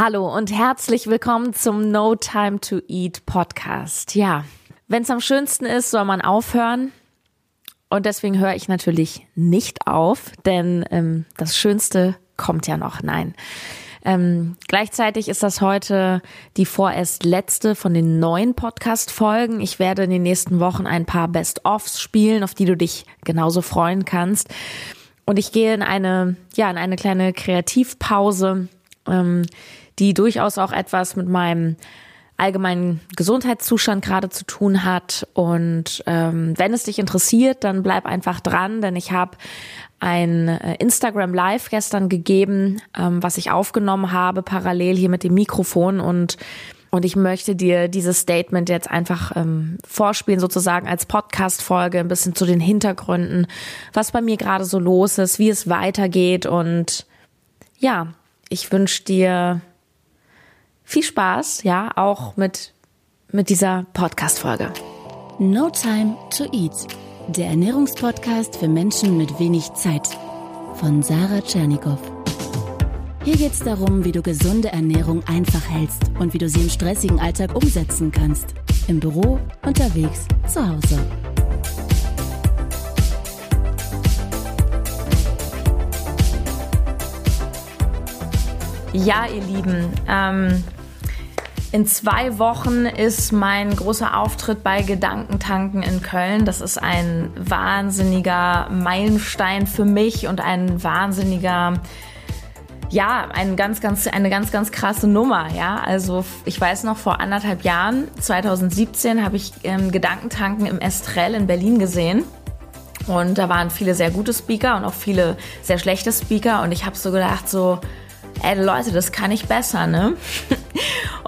Hallo und herzlich willkommen zum No Time to Eat Podcast. Ja, wenn es am schönsten ist, soll man aufhören. Und deswegen höre ich natürlich nicht auf, denn ähm, das Schönste kommt ja noch. Nein. Ähm, gleichzeitig ist das heute die vorerst letzte von den neuen Podcast-Folgen. Ich werde in den nächsten Wochen ein paar Best-Offs spielen, auf die du dich genauso freuen kannst. Und ich gehe in eine, ja, in eine kleine Kreativpause. Ähm, die durchaus auch etwas mit meinem allgemeinen Gesundheitszustand gerade zu tun hat. Und ähm, wenn es dich interessiert, dann bleib einfach dran, denn ich habe ein äh, Instagram Live gestern gegeben, ähm, was ich aufgenommen habe, parallel hier mit dem Mikrofon und und ich möchte dir dieses Statement jetzt einfach ähm, vorspielen, sozusagen als Podcast-Folge, ein bisschen zu den Hintergründen, was bei mir gerade so los ist, wie es weitergeht. Und ja, ich wünsche dir viel Spaß, ja, auch mit, mit dieser Podcast-Folge. No Time to Eat, der Ernährungspodcast für Menschen mit wenig Zeit von Sarah Tschernikow. Hier geht es darum, wie du gesunde Ernährung einfach hältst und wie du sie im stressigen Alltag umsetzen kannst. Im Büro, unterwegs, zu Hause. Ja, ihr Lieben, ähm, in zwei Wochen ist mein großer Auftritt bei Gedankentanken in Köln. Das ist ein wahnsinniger Meilenstein für mich und ein wahnsinniger ja, ein ganz, ganz, eine ganz, ganz krasse Nummer, ja. Also ich weiß noch, vor anderthalb Jahren, 2017, habe ich ähm, Gedankentanken im Estrell in Berlin gesehen. Und da waren viele sehr gute Speaker und auch viele sehr schlechte Speaker. Und ich habe so gedacht, so, ey Leute, das kann ich besser, ne?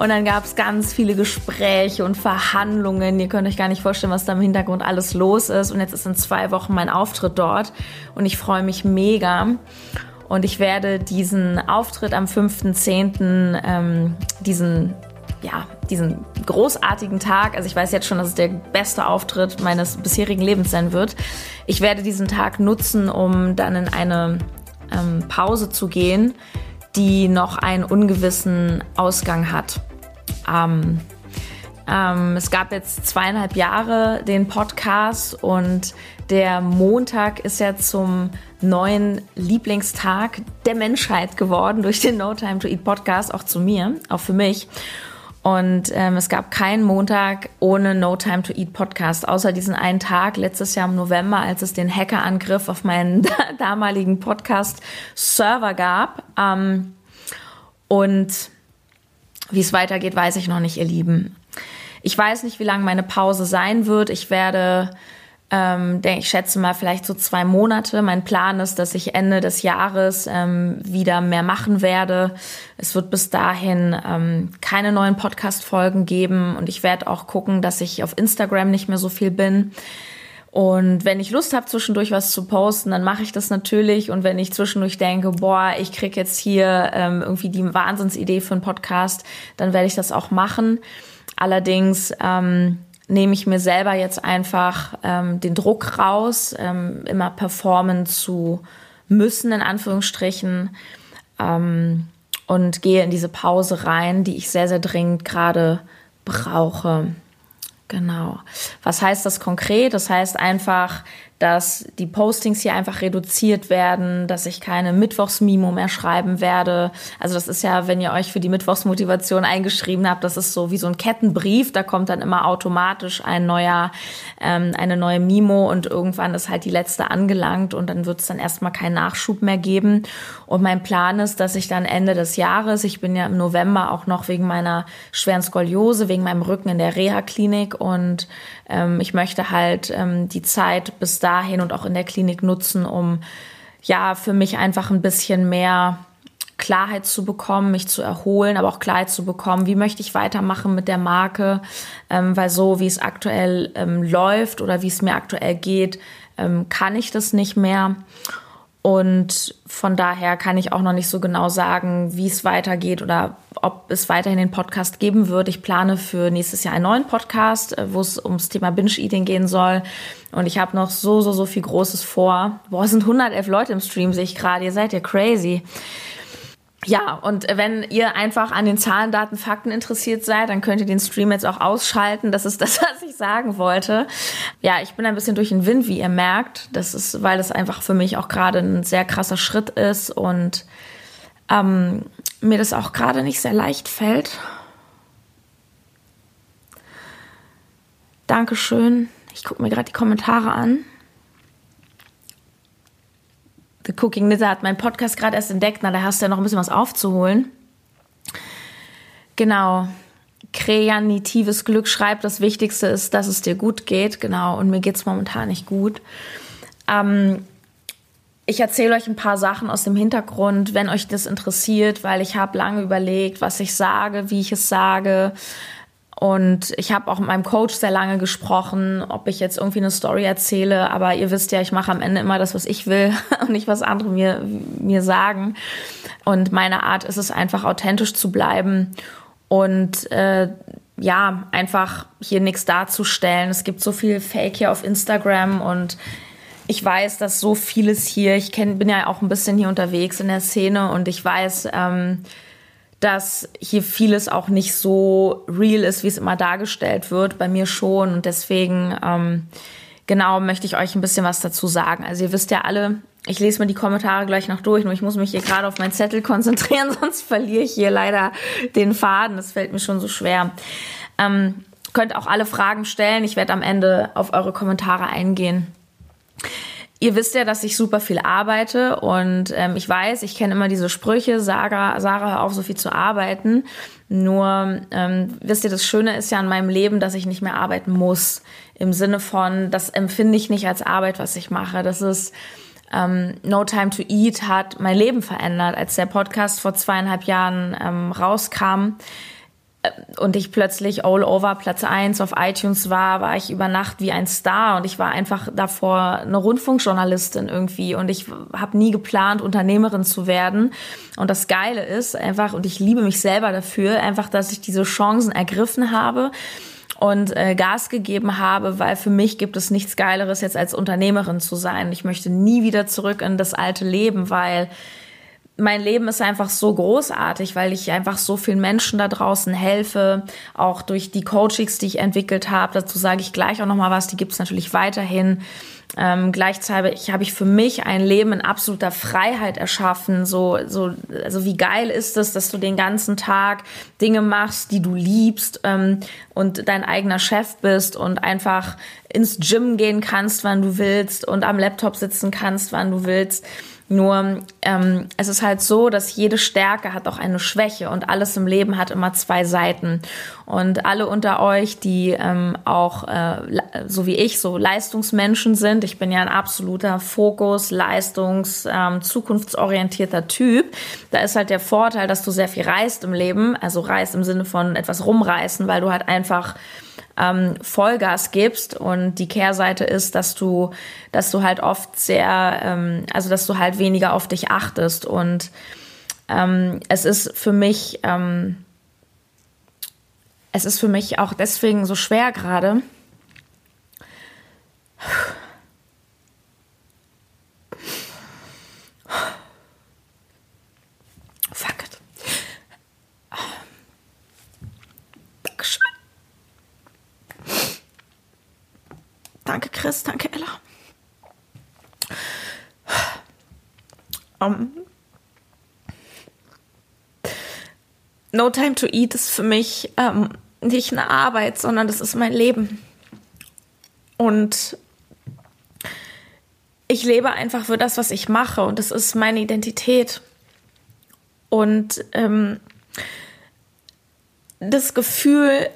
Und dann gab es ganz viele Gespräche und Verhandlungen. Ihr könnt euch gar nicht vorstellen, was da im Hintergrund alles los ist. Und jetzt ist in zwei Wochen mein Auftritt dort und ich freue mich mega. Und ich werde diesen Auftritt am 5.10., ähm, diesen, ja, diesen großartigen Tag, also ich weiß jetzt schon, dass es der beste Auftritt meines bisherigen Lebens sein wird. Ich werde diesen Tag nutzen, um dann in eine ähm, Pause zu gehen, die noch einen ungewissen Ausgang hat. Ähm, ähm, es gab jetzt zweieinhalb Jahre den Podcast und der Montag ist ja zum neuen Lieblingstag der Menschheit geworden durch den No Time to Eat Podcast, auch zu mir, auch für mich. Und ähm, es gab keinen Montag ohne No Time to Eat Podcast, außer diesen einen Tag letztes Jahr im November, als es den Hackerangriff auf meinen damaligen Podcast-Server gab. Ähm, und wie es weitergeht, weiß ich noch nicht, ihr Lieben. Ich weiß nicht, wie lange meine Pause sein wird. Ich werde ähm, ich schätze mal vielleicht so zwei Monate. Mein Plan ist, dass ich Ende des Jahres ähm, wieder mehr machen werde. Es wird bis dahin ähm, keine neuen Podcast-Folgen geben und ich werde auch gucken, dass ich auf Instagram nicht mehr so viel bin. Und wenn ich Lust habe, zwischendurch was zu posten, dann mache ich das natürlich. Und wenn ich zwischendurch denke, boah, ich krieg jetzt hier ähm, irgendwie die Wahnsinnsidee für einen Podcast, dann werde ich das auch machen. Allerdings ähm, nehme ich mir selber jetzt einfach ähm, den Druck raus, ähm, immer performen zu müssen, in Anführungsstrichen, ähm, und gehe in diese Pause rein, die ich sehr, sehr dringend gerade brauche. Genau. Was heißt das konkret? Das heißt einfach, dass die Postings hier einfach reduziert werden, dass ich keine Mittwochsmimo mehr schreiben werde. Also das ist ja, wenn ihr euch für die Mittwochsmotivation eingeschrieben habt, das ist so wie so ein Kettenbrief, da kommt dann immer automatisch ein neuer, ähm, eine neue Mimo und irgendwann ist halt die letzte angelangt und dann wird es dann erstmal keinen Nachschub mehr geben. Und mein Plan ist, dass ich dann Ende des Jahres, ich bin ja im November auch noch wegen meiner schweren Skoliose, wegen meinem Rücken in der Reha-Klinik und ähm, ich möchte halt ähm, die Zeit bis dahin und auch in der Klinik nutzen, um ja für mich einfach ein bisschen mehr Klarheit zu bekommen, mich zu erholen, aber auch Klarheit zu bekommen, wie möchte ich weitermachen mit der Marke, ähm, weil so wie es aktuell ähm, läuft oder wie es mir aktuell geht, ähm, kann ich das nicht mehr. Und von daher kann ich auch noch nicht so genau sagen, wie es weitergeht oder ob es weiterhin den Podcast geben wird. Ich plane für nächstes Jahr einen neuen Podcast, äh, wo es ums Thema Binge-Eating gehen soll. Und ich habe noch so, so, so viel Großes vor. Boah, es sind 111 Leute im Stream, sehe ich gerade. Ihr seid ja crazy. Ja, und wenn ihr einfach an den Zahlen, Daten, Fakten interessiert seid, dann könnt ihr den Stream jetzt auch ausschalten. Das ist das, was ich sagen wollte. Ja, ich bin ein bisschen durch den Wind, wie ihr merkt. Das ist, weil das einfach für mich auch gerade ein sehr krasser Schritt ist und ähm, mir das auch gerade nicht sehr leicht fällt. Dankeschön. Ich gucke mir gerade die Kommentare an. The Cooking Knitter hat meinen Podcast gerade erst entdeckt. Na, da hast du ja noch ein bisschen was aufzuholen. Genau. Kreatives Glück schreibt, das Wichtigste ist, dass es dir gut geht. Genau. Und mir geht es momentan nicht gut. Ähm, ich erzähle euch ein paar Sachen aus dem Hintergrund, wenn euch das interessiert, weil ich habe lange überlegt, was ich sage, wie ich es sage. Und ich habe auch mit meinem Coach sehr lange gesprochen, ob ich jetzt irgendwie eine Story erzähle. Aber ihr wisst ja, ich mache am Ende immer das, was ich will und nicht, was andere mir, mir sagen. Und meine Art ist es einfach, authentisch zu bleiben und äh, ja, einfach hier nichts darzustellen. Es gibt so viel Fake hier auf Instagram und ich weiß, dass so vieles hier, ich kenn, bin ja auch ein bisschen hier unterwegs in der Szene und ich weiß, ähm, dass hier vieles auch nicht so real ist, wie es immer dargestellt wird. Bei mir schon. Und deswegen, ähm, genau, möchte ich euch ein bisschen was dazu sagen. Also ihr wisst ja alle, ich lese mir die Kommentare gleich noch durch, nur ich muss mich hier gerade auf meinen Zettel konzentrieren, sonst verliere ich hier leider den Faden. Das fällt mir schon so schwer. Ähm, könnt auch alle Fragen stellen. Ich werde am Ende auf eure Kommentare eingehen. Ihr wisst ja, dass ich super viel arbeite und ähm, ich weiß, ich kenne immer diese Sprüche, Sarah, Sarah, hör auf, so viel zu arbeiten. Nur, ähm, wisst ihr, das Schöne ist ja an meinem Leben, dass ich nicht mehr arbeiten muss. Im Sinne von, das empfinde ich nicht als Arbeit, was ich mache. Das ist, ähm, No Time to Eat hat mein Leben verändert. Als der Podcast vor zweieinhalb Jahren ähm, rauskam, und ich plötzlich all over Platz 1 auf iTunes war, war ich über Nacht wie ein Star und ich war einfach davor eine Rundfunkjournalistin irgendwie und ich habe nie geplant, Unternehmerin zu werden. Und das Geile ist einfach, und ich liebe mich selber dafür, einfach, dass ich diese Chancen ergriffen habe und äh, Gas gegeben habe, weil für mich gibt es nichts Geileres jetzt als Unternehmerin zu sein. Ich möchte nie wieder zurück in das alte Leben, weil mein Leben ist einfach so großartig, weil ich einfach so vielen Menschen da draußen helfe, auch durch die Coachings, die ich entwickelt habe. Dazu sage ich gleich auch noch mal was. Die gibt es natürlich weiterhin. Ähm, gleichzeitig habe ich für mich ein Leben in absoluter Freiheit erschaffen. So, so, also wie geil ist es, dass du den ganzen Tag Dinge machst, die du liebst ähm, und dein eigener Chef bist und einfach ins Gym gehen kannst, wann du willst und am Laptop sitzen kannst, wann du willst. Nur ähm, es ist halt so, dass jede Stärke hat auch eine Schwäche und alles im Leben hat immer zwei Seiten. Und alle unter euch, die ähm, auch äh, so wie ich so Leistungsmenschen sind, ich bin ja ein absoluter Fokus, Leistungs, ähm, zukunftsorientierter Typ. Da ist halt der Vorteil, dass du sehr viel reist im Leben, also reist im Sinne von etwas rumreißen, weil du halt einfach ähm, Vollgas gibst und die Kehrseite ist, dass du, dass du halt oft sehr, ähm, also dass du halt weniger auf dich achtest und ähm, es ist für mich, ähm, es ist für mich auch deswegen so schwer gerade. Danke, Chris. Danke, Ella. Um, no Time to Eat ist für mich ähm, nicht eine Arbeit, sondern das ist mein Leben. Und ich lebe einfach für das, was ich mache und das ist meine Identität. Und ähm, das Gefühl,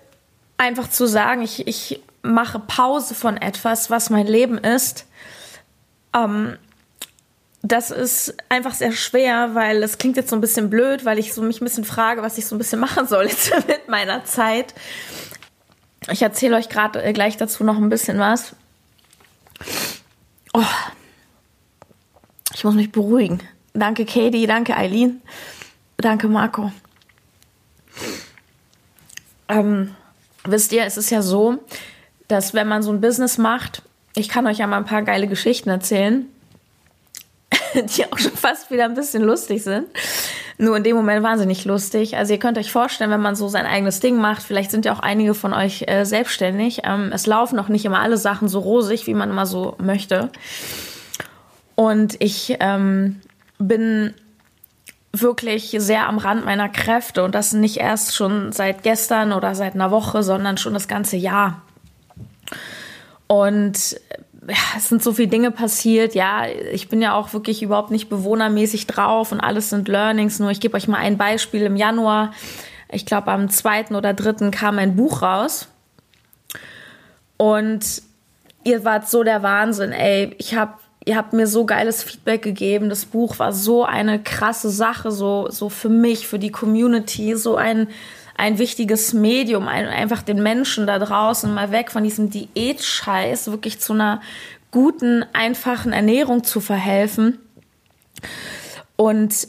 einfach zu sagen, ich, ich mache Pause von etwas, was mein Leben ist, ähm, das ist einfach sehr schwer, weil es klingt jetzt so ein bisschen blöd, weil ich so mich ein bisschen frage, was ich so ein bisschen machen soll jetzt mit meiner Zeit. Ich erzähle euch gerade äh, gleich dazu noch ein bisschen was. Oh. Ich muss mich beruhigen. Danke Katie, danke Eileen, danke Marco. Ähm, wisst ihr, es ist ja so, dass wenn man so ein Business macht, ich kann euch ja mal ein paar geile Geschichten erzählen, die auch schon fast wieder ein bisschen lustig sind. nur in dem Moment wahnsinnig lustig. Also ihr könnt euch vorstellen, wenn man so sein eigenes Ding macht, vielleicht sind ja auch einige von euch äh, selbstständig. Ähm, es laufen auch nicht immer alle Sachen so rosig, wie man immer so möchte. Und ich ähm, bin wirklich sehr am Rand meiner Kräfte und das nicht erst schon seit gestern oder seit einer Woche, sondern schon das ganze Jahr. Und ja, es sind so viele Dinge passiert. Ja, ich bin ja auch wirklich überhaupt nicht bewohnermäßig drauf und alles sind Learnings. Nur ich gebe euch mal ein Beispiel. Im Januar, ich glaube am zweiten oder dritten kam ein Buch raus. Und ihr wart so der Wahnsinn, ey. Ich habe ihr habt mir so geiles Feedback gegeben. Das Buch war so eine krasse Sache, so, so für mich, für die Community, so ein, ein wichtiges Medium, ein, einfach den Menschen da draußen mal weg von diesem Diät-Scheiß wirklich zu einer guten, einfachen Ernährung zu verhelfen. Und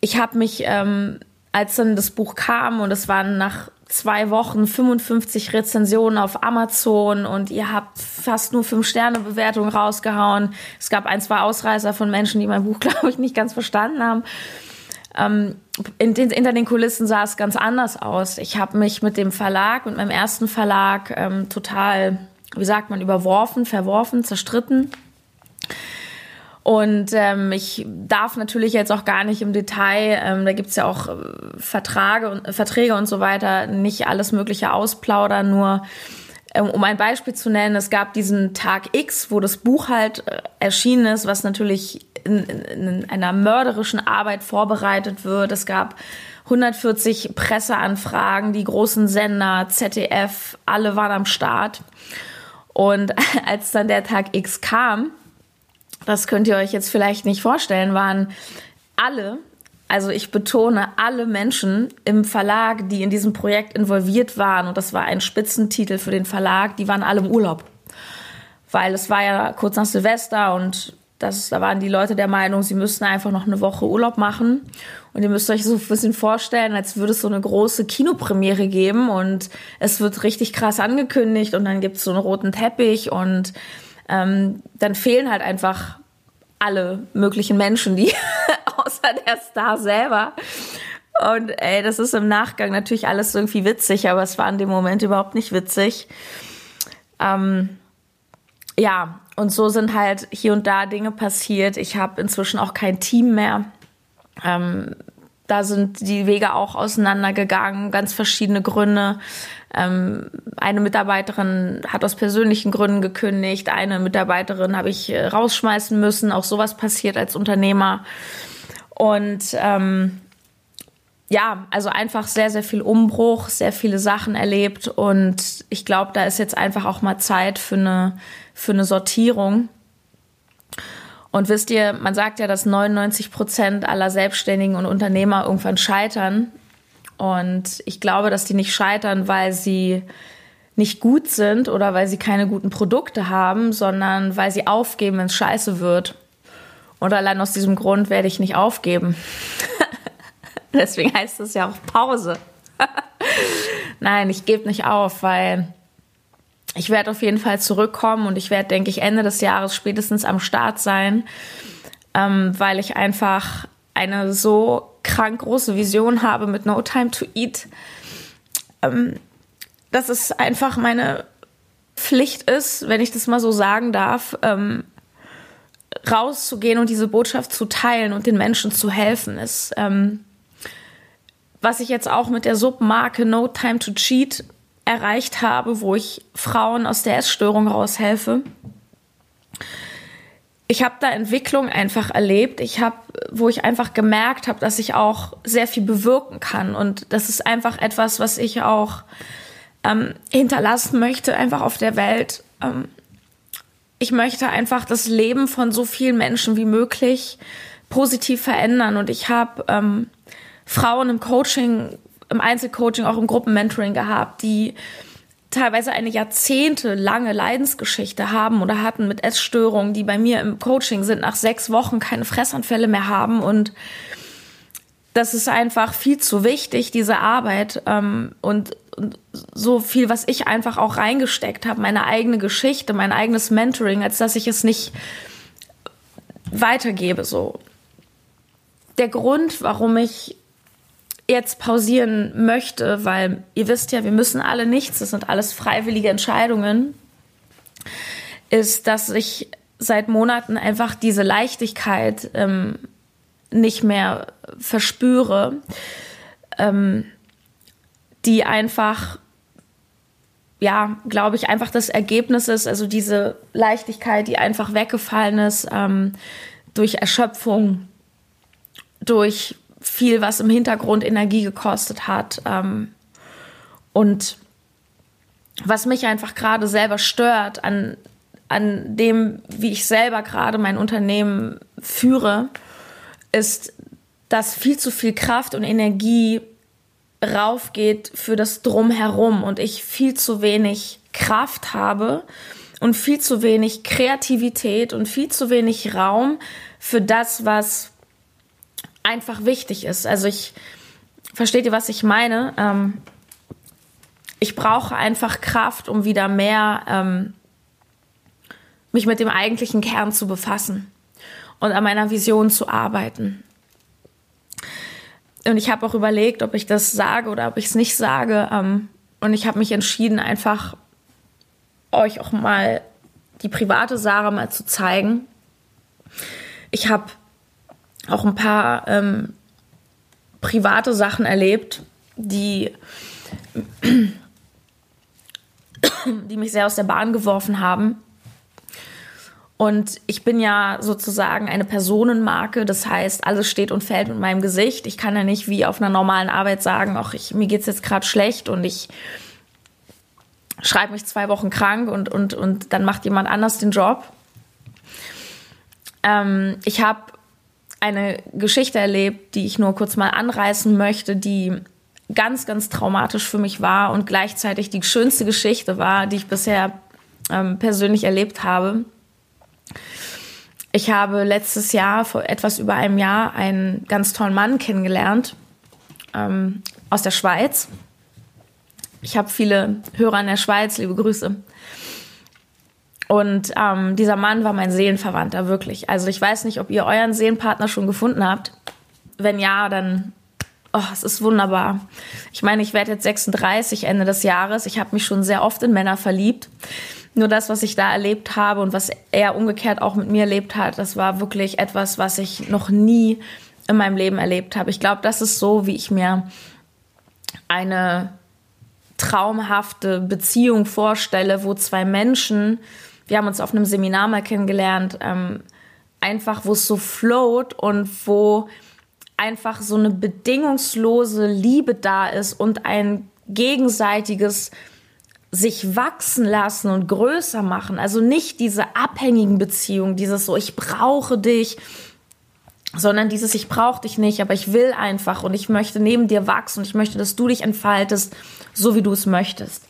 ich habe mich, ähm, als dann das Buch kam und es waren nach zwei Wochen 55 Rezensionen auf Amazon und ihr habt fast nur fünf Sterne Bewertungen rausgehauen. Es gab ein, zwei Ausreißer von Menschen, die mein Buch, glaube ich, nicht ganz verstanden haben. Ähm, in den, hinter den Kulissen sah es ganz anders aus. Ich habe mich mit dem Verlag, mit meinem ersten Verlag ähm, total, wie sagt man, überworfen, verworfen, zerstritten. Und ähm, ich darf natürlich jetzt auch gar nicht im Detail, ähm, da gibt's ja auch äh, Verträge und, Verträge und so weiter, nicht alles Mögliche ausplaudern, nur ähm, um ein Beispiel zu nennen, es gab diesen Tag X, wo das Buch halt äh, erschienen ist, was natürlich in, in einer mörderischen Arbeit vorbereitet wird. Es gab 140 Presseanfragen, die großen Sender, ZDF, alle waren am Start. Und als dann der Tag X kam, das könnt ihr euch jetzt vielleicht nicht vorstellen, waren alle, also ich betone alle Menschen im Verlag, die in diesem Projekt involviert waren, und das war ein Spitzentitel für den Verlag, die waren alle im Urlaub. Weil es war ja kurz nach Silvester und das, da waren die Leute der Meinung, sie müssten einfach noch eine Woche Urlaub machen. Und ihr müsst euch so ein bisschen vorstellen, als würde es so eine große Kinopremiere geben und es wird richtig krass angekündigt und dann gibt es so einen roten Teppich und ähm, dann fehlen halt einfach alle möglichen Menschen, die außer der Star selber. Und ey, das ist im Nachgang natürlich alles irgendwie witzig, aber es war in dem Moment überhaupt nicht witzig. Ähm, ja, und so sind halt hier und da Dinge passiert. Ich habe inzwischen auch kein Team mehr. Ähm, da sind die Wege auch auseinandergegangen, ganz verschiedene Gründe. Ähm, eine Mitarbeiterin hat aus persönlichen Gründen gekündigt, eine Mitarbeiterin habe ich äh, rausschmeißen müssen. Auch sowas passiert als Unternehmer. Und ähm, ja, also einfach sehr, sehr viel Umbruch, sehr viele Sachen erlebt. Und ich glaube, da ist jetzt einfach auch mal Zeit für eine, für eine Sortierung. Und wisst ihr, man sagt ja, dass 99 Prozent aller Selbstständigen und Unternehmer irgendwann scheitern. Und ich glaube, dass die nicht scheitern, weil sie nicht gut sind oder weil sie keine guten Produkte haben, sondern weil sie aufgeben, wenn es scheiße wird. Und allein aus diesem Grund werde ich nicht aufgeben. Deswegen heißt es ja auch Pause. Nein, ich gebe nicht auf, weil ich werde auf jeden Fall zurückkommen und ich werde, denke ich, Ende des Jahres spätestens am Start sein, ähm, weil ich einfach eine so krank große Vision habe mit No Time to Eat, ähm, dass es einfach meine Pflicht ist, wenn ich das mal so sagen darf, ähm, rauszugehen und diese Botschaft zu teilen und den Menschen zu helfen, ist, ähm, was ich jetzt auch mit der Submarke No Time to Cheat erreicht habe, wo ich Frauen aus der Essstörung raushelfe. Ich habe da Entwicklung einfach erlebt. Ich habe, wo ich einfach gemerkt habe, dass ich auch sehr viel bewirken kann und das ist einfach etwas, was ich auch ähm, hinterlassen möchte, einfach auf der Welt. Ähm, ich möchte einfach das Leben von so vielen Menschen wie möglich positiv verändern und ich habe ähm, Frauen im Coaching im Einzelcoaching, auch im Gruppenmentoring gehabt, die teilweise eine jahrzehntelange Leidensgeschichte haben oder hatten mit Essstörungen, die bei mir im Coaching sind, nach sechs Wochen keine Fressanfälle mehr haben. Und das ist einfach viel zu wichtig, diese Arbeit. Ähm, und, und so viel, was ich einfach auch reingesteckt habe, meine eigene Geschichte, mein eigenes Mentoring, als dass ich es nicht weitergebe so. der Grund, warum ich jetzt pausieren möchte, weil ihr wisst ja, wir müssen alle nichts, das sind alles freiwillige Entscheidungen, ist, dass ich seit Monaten einfach diese Leichtigkeit ähm, nicht mehr verspüre, ähm, die einfach, ja, glaube ich, einfach das Ergebnis ist, also diese Leichtigkeit, die einfach weggefallen ist ähm, durch Erschöpfung, durch viel, was im Hintergrund Energie gekostet hat. Ähm, und was mich einfach gerade selber stört an, an dem, wie ich selber gerade mein Unternehmen führe, ist, dass viel zu viel Kraft und Energie raufgeht für das Drumherum und ich viel zu wenig Kraft habe und viel zu wenig Kreativität und viel zu wenig Raum für das, was einfach wichtig ist. Also ich, versteht ihr, was ich meine? Ähm, ich brauche einfach Kraft, um wieder mehr ähm, mich mit dem eigentlichen Kern zu befassen und an meiner Vision zu arbeiten. Und ich habe auch überlegt, ob ich das sage oder ob ich es nicht sage. Ähm, und ich habe mich entschieden, einfach euch auch mal die private Sarah mal zu zeigen. Ich habe auch ein paar ähm, private Sachen erlebt, die, die mich sehr aus der Bahn geworfen haben. Und ich bin ja sozusagen eine Personenmarke, das heißt, alles steht und fällt mit meinem Gesicht. Ich kann ja nicht wie auf einer normalen Arbeit sagen, ach, ich, mir geht's jetzt gerade schlecht und ich schreibe mich zwei Wochen krank und, und, und dann macht jemand anders den Job. Ähm, ich habe eine Geschichte erlebt, die ich nur kurz mal anreißen möchte, die ganz, ganz traumatisch für mich war und gleichzeitig die schönste Geschichte war, die ich bisher ähm, persönlich erlebt habe. Ich habe letztes Jahr, vor etwas über einem Jahr, einen ganz tollen Mann kennengelernt ähm, aus der Schweiz. Ich habe viele Hörer in der Schweiz, liebe Grüße. Und ähm, dieser Mann war mein Seelenverwandter, wirklich. Also ich weiß nicht, ob ihr euren Seelenpartner schon gefunden habt. Wenn ja, dann, oh, es ist wunderbar. Ich meine, ich werde jetzt 36 Ende des Jahres. Ich habe mich schon sehr oft in Männer verliebt. Nur das, was ich da erlebt habe und was er umgekehrt auch mit mir erlebt hat, das war wirklich etwas, was ich noch nie in meinem Leben erlebt habe. Ich glaube, das ist so, wie ich mir eine traumhafte Beziehung vorstelle, wo zwei Menschen wir haben uns auf einem Seminar mal kennengelernt, ähm, einfach wo es so float und wo einfach so eine bedingungslose Liebe da ist und ein gegenseitiges sich wachsen lassen und größer machen. Also nicht diese abhängigen Beziehungen, dieses so, ich brauche dich, sondern dieses, ich brauche dich nicht, aber ich will einfach und ich möchte neben dir wachsen und ich möchte, dass du dich entfaltest, so wie du es möchtest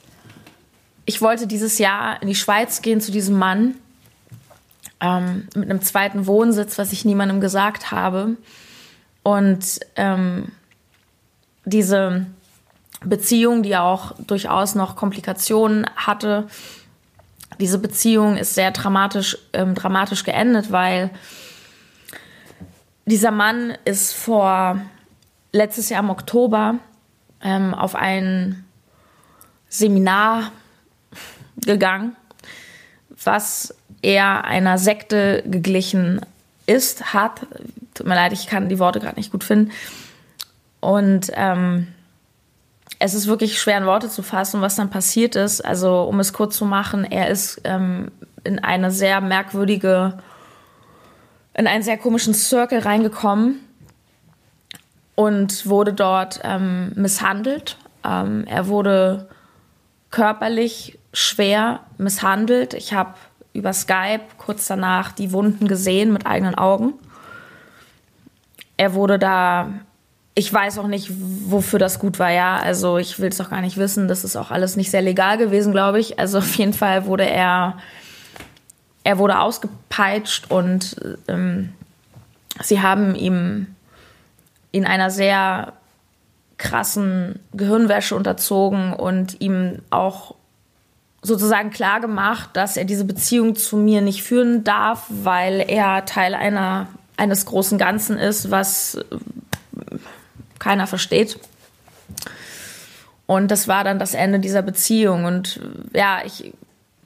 ich wollte dieses Jahr in die Schweiz gehen zu diesem Mann ähm, mit einem zweiten Wohnsitz, was ich niemandem gesagt habe. Und ähm, diese Beziehung, die auch durchaus noch Komplikationen hatte, diese Beziehung ist sehr dramatisch, ähm, dramatisch geendet, weil dieser Mann ist vor letztes Jahr im Oktober ähm, auf ein Seminar gegangen, was eher einer Sekte geglichen ist, hat. Tut mir leid, ich kann die Worte gerade nicht gut finden. Und ähm, es ist wirklich schwer in Worte zu fassen, was dann passiert ist. Also, um es kurz zu machen, er ist ähm, in eine sehr merkwürdige, in einen sehr komischen Circle reingekommen und wurde dort ähm, misshandelt. Ähm, er wurde körperlich schwer misshandelt. Ich habe über Skype kurz danach die Wunden gesehen mit eigenen Augen. Er wurde da, ich weiß auch nicht, wofür das gut war, ja. Also ich will es auch gar nicht wissen. Das ist auch alles nicht sehr legal gewesen, glaube ich. Also auf jeden Fall wurde er, er wurde ausgepeitscht und ähm, sie haben ihm in einer sehr krassen Gehirnwäsche unterzogen und ihm auch sozusagen klar gemacht, dass er diese Beziehung zu mir nicht führen darf, weil er Teil einer eines großen Ganzen ist, was keiner versteht. Und das war dann das Ende dieser Beziehung. Und ja, ich,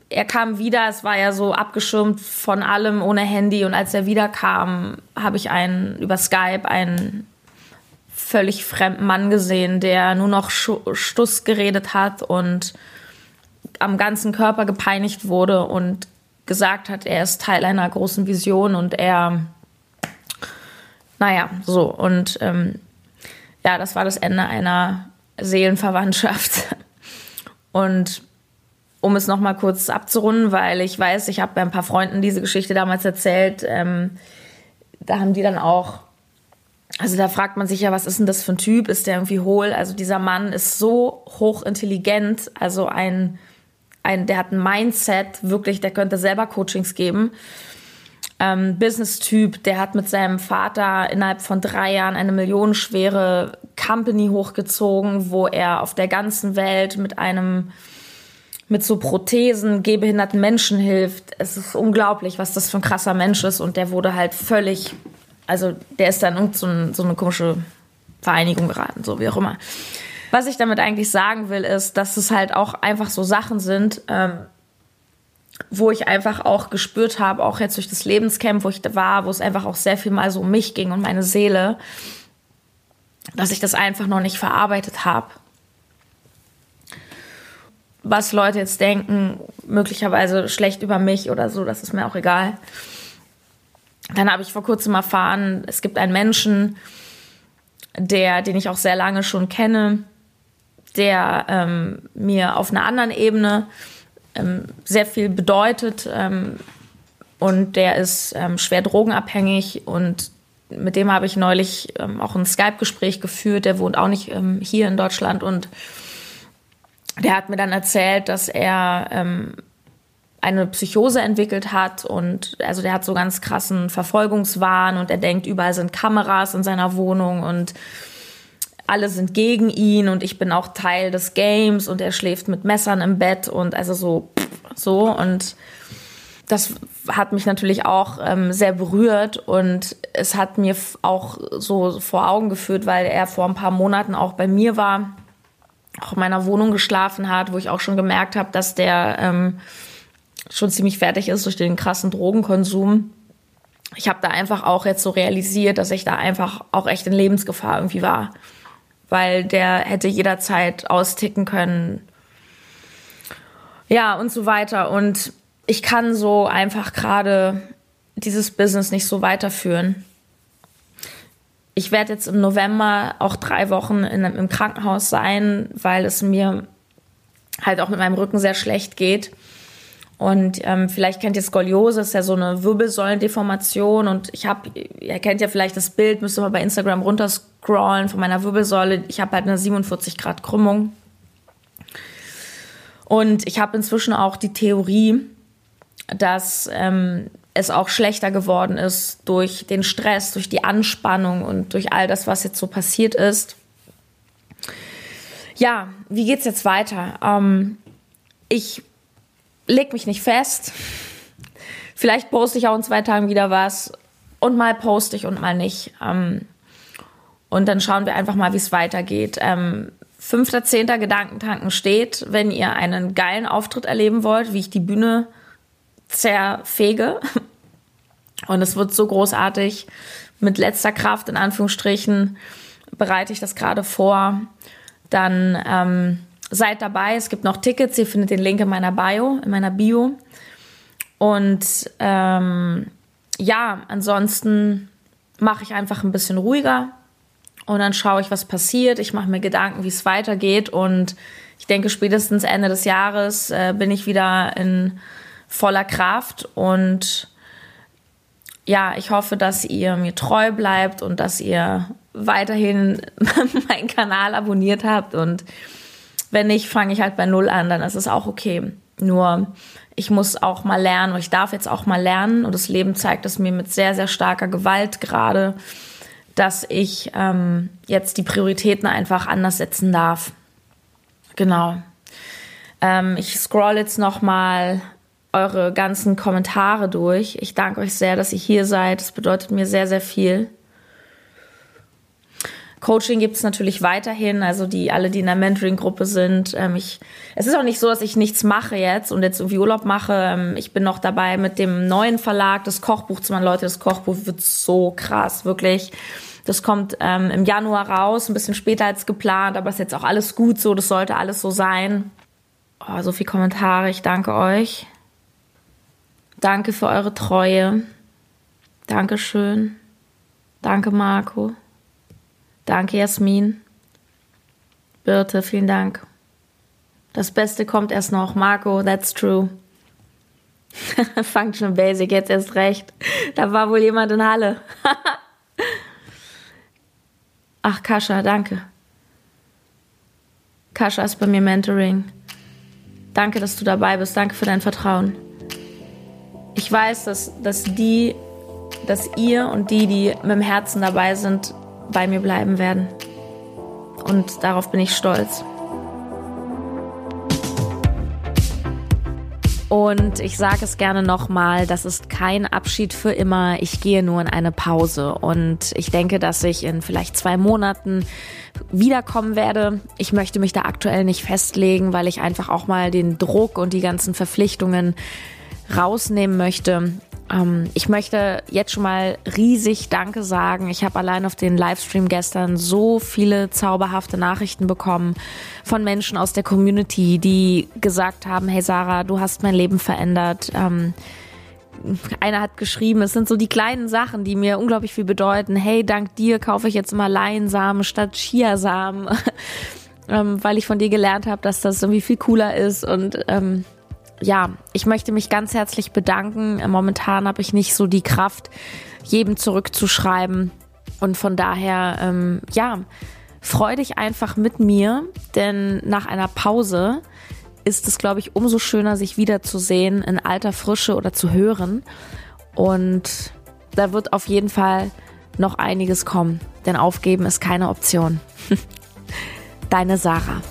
er kam wieder, es war ja so abgeschirmt von allem ohne Handy. Und als er wiederkam, habe ich einen über Skype einen völlig fremden Mann gesehen, der nur noch Stuss geredet hat und am ganzen Körper gepeinigt wurde und gesagt hat, er ist Teil einer großen Vision und er, naja, so. Und ähm, ja, das war das Ende einer Seelenverwandtschaft. Und um es nochmal kurz abzurunden, weil ich weiß, ich habe bei ein paar Freunden diese Geschichte damals erzählt, ähm, da haben die dann auch, also da fragt man sich ja, was ist denn das für ein Typ? Ist der irgendwie hohl? Also dieser Mann ist so hochintelligent, also ein, ein der hat ein Mindset, wirklich, der könnte selber Coachings geben ähm, Business-Typ, der hat mit seinem Vater innerhalb von drei Jahren eine millionenschwere Company hochgezogen, wo er auf der ganzen Welt mit einem mit so Prothesen gehbehinderten Menschen hilft. Es ist unglaublich, was das für ein krasser Mensch ist. Und der wurde halt völlig, also der ist dann in so, ein, so eine komische Vereinigung geraten, so wie auch immer. Was ich damit eigentlich sagen will, ist, dass es halt auch einfach so Sachen sind, ähm, wo ich einfach auch gespürt habe, auch jetzt durch das Lebenscamp, wo ich da war, wo es einfach auch sehr viel mal so um mich ging und meine Seele, dass ich das einfach noch nicht verarbeitet habe. Was Leute jetzt denken, möglicherweise schlecht über mich oder so, das ist mir auch egal. Dann habe ich vor kurzem erfahren, es gibt einen Menschen, der, den ich auch sehr lange schon kenne, der ähm, mir auf einer anderen Ebene ähm, sehr viel bedeutet. Ähm, und der ist ähm, schwer drogenabhängig und mit dem habe ich neulich ähm, auch ein Skype-Gespräch geführt. Der wohnt auch nicht hier in Deutschland und der hat mir dann erzählt, dass er eine Psychose entwickelt hat und also der hat so ganz krassen Verfolgungswahn und er denkt, überall sind Kameras in seiner Wohnung und alle sind gegen ihn und ich bin auch Teil des Games und er schläft mit Messern im Bett und also so, so und das hat mich natürlich auch ähm, sehr berührt und es hat mir auch so vor Augen geführt, weil er vor ein paar Monaten auch bei mir war, auch in meiner Wohnung geschlafen hat, wo ich auch schon gemerkt habe, dass der ähm, schon ziemlich fertig ist durch den krassen Drogenkonsum. Ich habe da einfach auch jetzt so realisiert, dass ich da einfach auch echt in Lebensgefahr irgendwie war weil der hätte jederzeit austicken können. Ja, und so weiter. Und ich kann so einfach gerade dieses Business nicht so weiterführen. Ich werde jetzt im November auch drei Wochen in, im Krankenhaus sein, weil es mir halt auch mit meinem Rücken sehr schlecht geht. Und ähm, vielleicht kennt ihr Skoliose, ist ja so eine Wirbelsäulendeformation. Und ich habe, ihr kennt ja vielleicht das Bild, müsst ihr mal bei Instagram runterscrollen von meiner Wirbelsäule. Ich habe halt eine 47 Grad Krümmung. Und ich habe inzwischen auch die Theorie, dass ähm, es auch schlechter geworden ist durch den Stress, durch die Anspannung und durch all das, was jetzt so passiert ist. Ja, wie geht's jetzt weiter? Ähm, ich leg mich nicht fest. Vielleicht poste ich auch in zwei Tagen wieder was und mal poste ich und mal nicht. Ähm, und dann schauen wir einfach mal, wie es weitergeht. Ähm, 5.10. Gedankentanken steht, wenn ihr einen geilen Auftritt erleben wollt, wie ich die Bühne zerfege. Und es wird so großartig. Mit letzter Kraft, in Anführungsstrichen, bereite ich das gerade vor. Dann ähm, seid dabei. Es gibt noch Tickets. Ihr findet den Link in meiner Bio, in meiner Bio. Und ähm, ja, ansonsten mache ich einfach ein bisschen ruhiger und dann schaue ich, was passiert. Ich mache mir Gedanken, wie es weitergeht und ich denke, spätestens Ende des Jahres äh, bin ich wieder in voller Kraft und ja, ich hoffe, dass ihr mir treu bleibt und dass ihr weiterhin meinen Kanal abonniert habt und wenn nicht, fange ich halt bei Null an, dann ist es auch okay. Nur ich muss auch mal lernen und ich darf jetzt auch mal lernen und das Leben zeigt es mir mit sehr, sehr starker Gewalt gerade, dass ich ähm, jetzt die Prioritäten einfach anders setzen darf. Genau. Ähm, ich scroll jetzt noch mal eure ganzen Kommentare durch. Ich danke euch sehr, dass ihr hier seid. Das bedeutet mir sehr, sehr viel. Coaching gibt es natürlich weiterhin, also die alle, die in der Mentoring-Gruppe sind. Ähm, ich, es ist auch nicht so, dass ich nichts mache jetzt und jetzt irgendwie Urlaub mache. Ähm, ich bin noch dabei mit dem neuen Verlag, das Kochbuch zu meinen Leute. Das Kochbuch wird so krass, wirklich. Das kommt ähm, im Januar raus, ein bisschen später als geplant, aber ist jetzt auch alles gut so. Das sollte alles so sein. Oh, so viele Kommentare. Ich danke euch. Danke für eure Treue. Dankeschön. Danke, Marco. Danke, Jasmin. Birte, vielen Dank. Das Beste kommt erst noch. Marco, that's true. Functional Basic, jetzt erst recht. Da war wohl jemand in Halle. Ach, Kascha, danke. Kascha ist bei mir Mentoring. Danke, dass du dabei bist. Danke für dein Vertrauen. Ich weiß, dass, dass die, dass ihr und die, die mit dem Herzen dabei sind, bei mir bleiben werden. Und darauf bin ich stolz. Und ich sage es gerne nochmal, das ist kein Abschied für immer. Ich gehe nur in eine Pause. Und ich denke, dass ich in vielleicht zwei Monaten wiederkommen werde. Ich möchte mich da aktuell nicht festlegen, weil ich einfach auch mal den Druck und die ganzen Verpflichtungen rausnehmen möchte. Ähm, ich möchte jetzt schon mal riesig Danke sagen. Ich habe allein auf den Livestream gestern so viele zauberhafte Nachrichten bekommen von Menschen aus der Community, die gesagt haben, hey Sarah, du hast mein Leben verändert. Ähm, einer hat geschrieben, es sind so die kleinen Sachen, die mir unglaublich viel bedeuten. Hey, dank dir kaufe ich jetzt immer Leinsamen statt Chiasamen, ähm, weil ich von dir gelernt habe, dass das irgendwie viel cooler ist und ähm, ja, ich möchte mich ganz herzlich bedanken. Momentan habe ich nicht so die Kraft, jedem zurückzuschreiben. Und von daher, ähm, ja, freu dich einfach mit mir, denn nach einer Pause ist es, glaube ich, umso schöner, sich wiederzusehen in alter Frische oder zu hören. Und da wird auf jeden Fall noch einiges kommen, denn aufgeben ist keine Option. Deine Sarah.